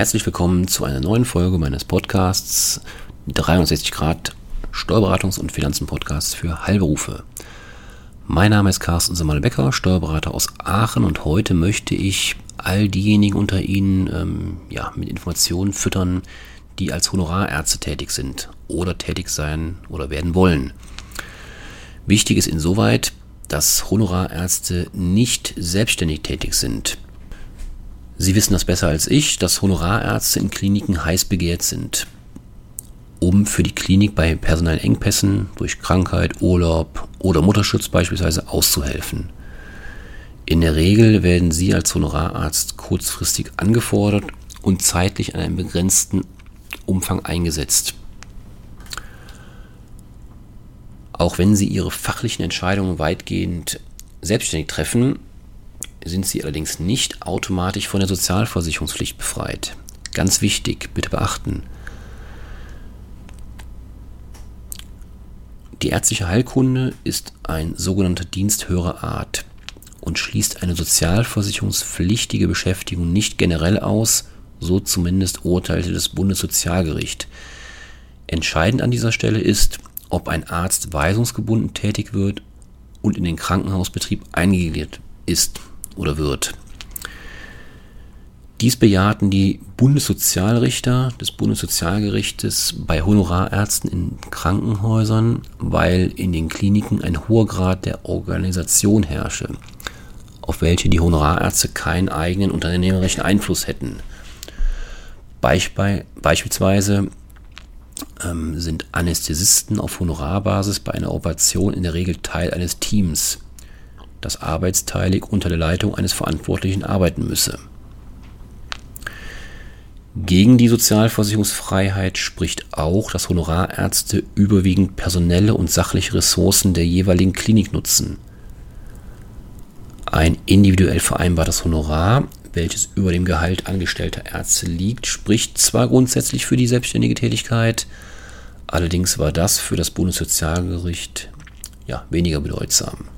Herzlich willkommen zu einer neuen Folge meines Podcasts 63 Grad Steuerberatungs- und Finanzen-Podcasts für Heilberufe. Mein Name ist Carsten Semmel-Becker, Steuerberater aus Aachen und heute möchte ich all diejenigen unter Ihnen ähm, ja, mit Informationen füttern, die als Honorarärzte tätig sind oder tätig sein oder werden wollen. Wichtig ist insoweit, dass Honorarärzte nicht selbstständig tätig sind. Sie wissen das besser als ich, dass Honorarärzte in Kliniken heiß begehrt sind, um für die Klinik bei personellen Engpässen durch Krankheit, Urlaub oder Mutterschutz beispielsweise auszuhelfen. In der Regel werden Sie als Honorararzt kurzfristig angefordert und zeitlich in einem begrenzten Umfang eingesetzt. Auch wenn Sie Ihre fachlichen Entscheidungen weitgehend selbstständig treffen, sind sie allerdings nicht automatisch von der Sozialversicherungspflicht befreit. Ganz wichtig, bitte beachten. Die ärztliche Heilkunde ist ein sogenannter Dienst höherer Art und schließt eine sozialversicherungspflichtige Beschäftigung nicht generell aus, so zumindest urteilte das Bundessozialgericht. Entscheidend an dieser Stelle ist, ob ein Arzt weisungsgebunden tätig wird und in den Krankenhausbetrieb eingegliedert ist oder wird. Dies bejahten die Bundessozialrichter des Bundessozialgerichtes bei Honorarärzten in Krankenhäusern, weil in den Kliniken ein hoher Grad der Organisation herrsche, auf welche die Honorarärzte keinen eigenen unternehmerischen Einfluss hätten. Beispiel, beispielsweise ähm, sind Anästhesisten auf Honorarbasis bei einer Operation in der Regel Teil eines Teams das arbeitsteilig unter der Leitung eines Verantwortlichen arbeiten müsse. Gegen die Sozialversicherungsfreiheit spricht auch, dass Honorarärzte überwiegend personelle und sachliche Ressourcen der jeweiligen Klinik nutzen. Ein individuell vereinbartes Honorar, welches über dem Gehalt angestellter Ärzte liegt, spricht zwar grundsätzlich für die selbstständige Tätigkeit, allerdings war das für das Bundessozialgericht ja, weniger bedeutsam.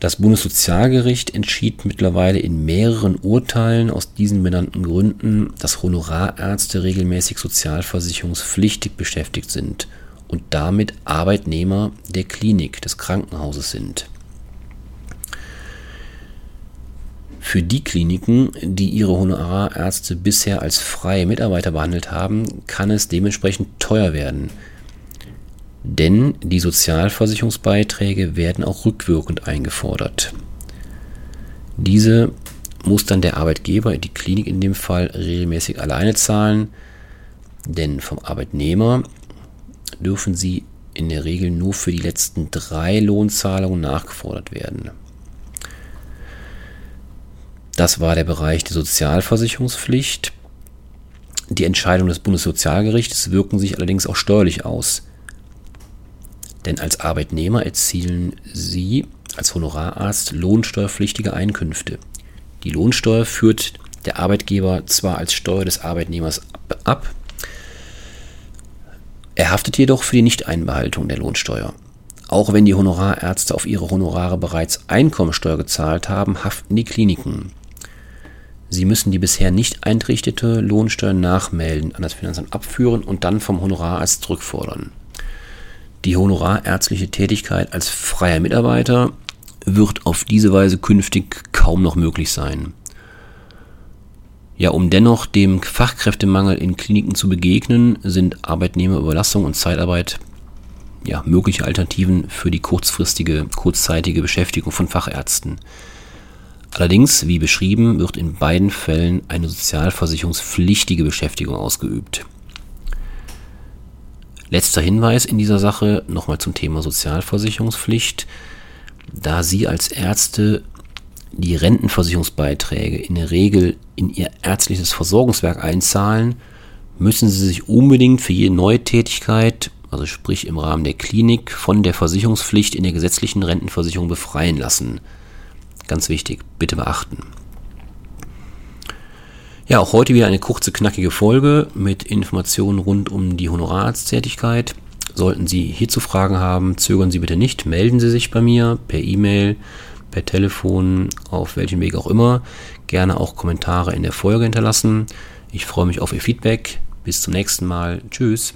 Das Bundessozialgericht entschied mittlerweile in mehreren Urteilen aus diesen benannten Gründen, dass Honorarärzte regelmäßig sozialversicherungspflichtig beschäftigt sind und damit Arbeitnehmer der Klinik des Krankenhauses sind. Für die Kliniken, die ihre Honorarärzte bisher als freie Mitarbeiter behandelt haben, kann es dementsprechend teuer werden, denn die Sozialversicherungsbeiträge werden auch rückwirkend eingefordert. Diese muss dann der Arbeitgeber, die Klinik in dem Fall, regelmäßig alleine zahlen, denn vom Arbeitnehmer dürfen sie in der Regel nur für die letzten drei Lohnzahlungen nachgefordert werden. Das war der Bereich der Sozialversicherungspflicht. Die Entscheidungen des Bundessozialgerichts wirken sich allerdings auch steuerlich aus. Denn als Arbeitnehmer erzielen Sie als Honorararzt lohnsteuerpflichtige Einkünfte. Die Lohnsteuer führt der Arbeitgeber zwar als Steuer des Arbeitnehmers ab, er haftet jedoch für die Nichteinbehaltung der Lohnsteuer. Auch wenn die Honorarärzte auf ihre Honorare bereits Einkommensteuer gezahlt haben, haften die Kliniken. Sie müssen die bisher nicht eintrichtete Lohnsteuer nachmelden, an das Finanzamt abführen und dann vom Honorararzt zurückfordern. Die honorarärztliche Tätigkeit als freier Mitarbeiter wird auf diese Weise künftig kaum noch möglich sein. Ja, um dennoch dem Fachkräftemangel in Kliniken zu begegnen, sind Arbeitnehmerüberlassung und Zeitarbeit ja, mögliche Alternativen für die kurzfristige, kurzzeitige Beschäftigung von Fachärzten. Allerdings, wie beschrieben, wird in beiden Fällen eine sozialversicherungspflichtige Beschäftigung ausgeübt. Letzter Hinweis in dieser Sache nochmal zum Thema Sozialversicherungspflicht. Da Sie als Ärzte die Rentenversicherungsbeiträge in der Regel in Ihr ärztliches Versorgungswerk einzahlen, müssen Sie sich unbedingt für jede neue Tätigkeit, also sprich im Rahmen der Klinik, von der Versicherungspflicht in der gesetzlichen Rentenversicherung befreien lassen. Ganz wichtig, bitte beachten. Ja, auch heute wieder eine kurze, knackige Folge mit Informationen rund um die Honorararzttätigkeit. Sollten Sie hierzu Fragen haben, zögern Sie bitte nicht, melden Sie sich bei mir per E-Mail, per Telefon, auf welchem Weg auch immer. Gerne auch Kommentare in der Folge hinterlassen. Ich freue mich auf Ihr Feedback. Bis zum nächsten Mal. Tschüss.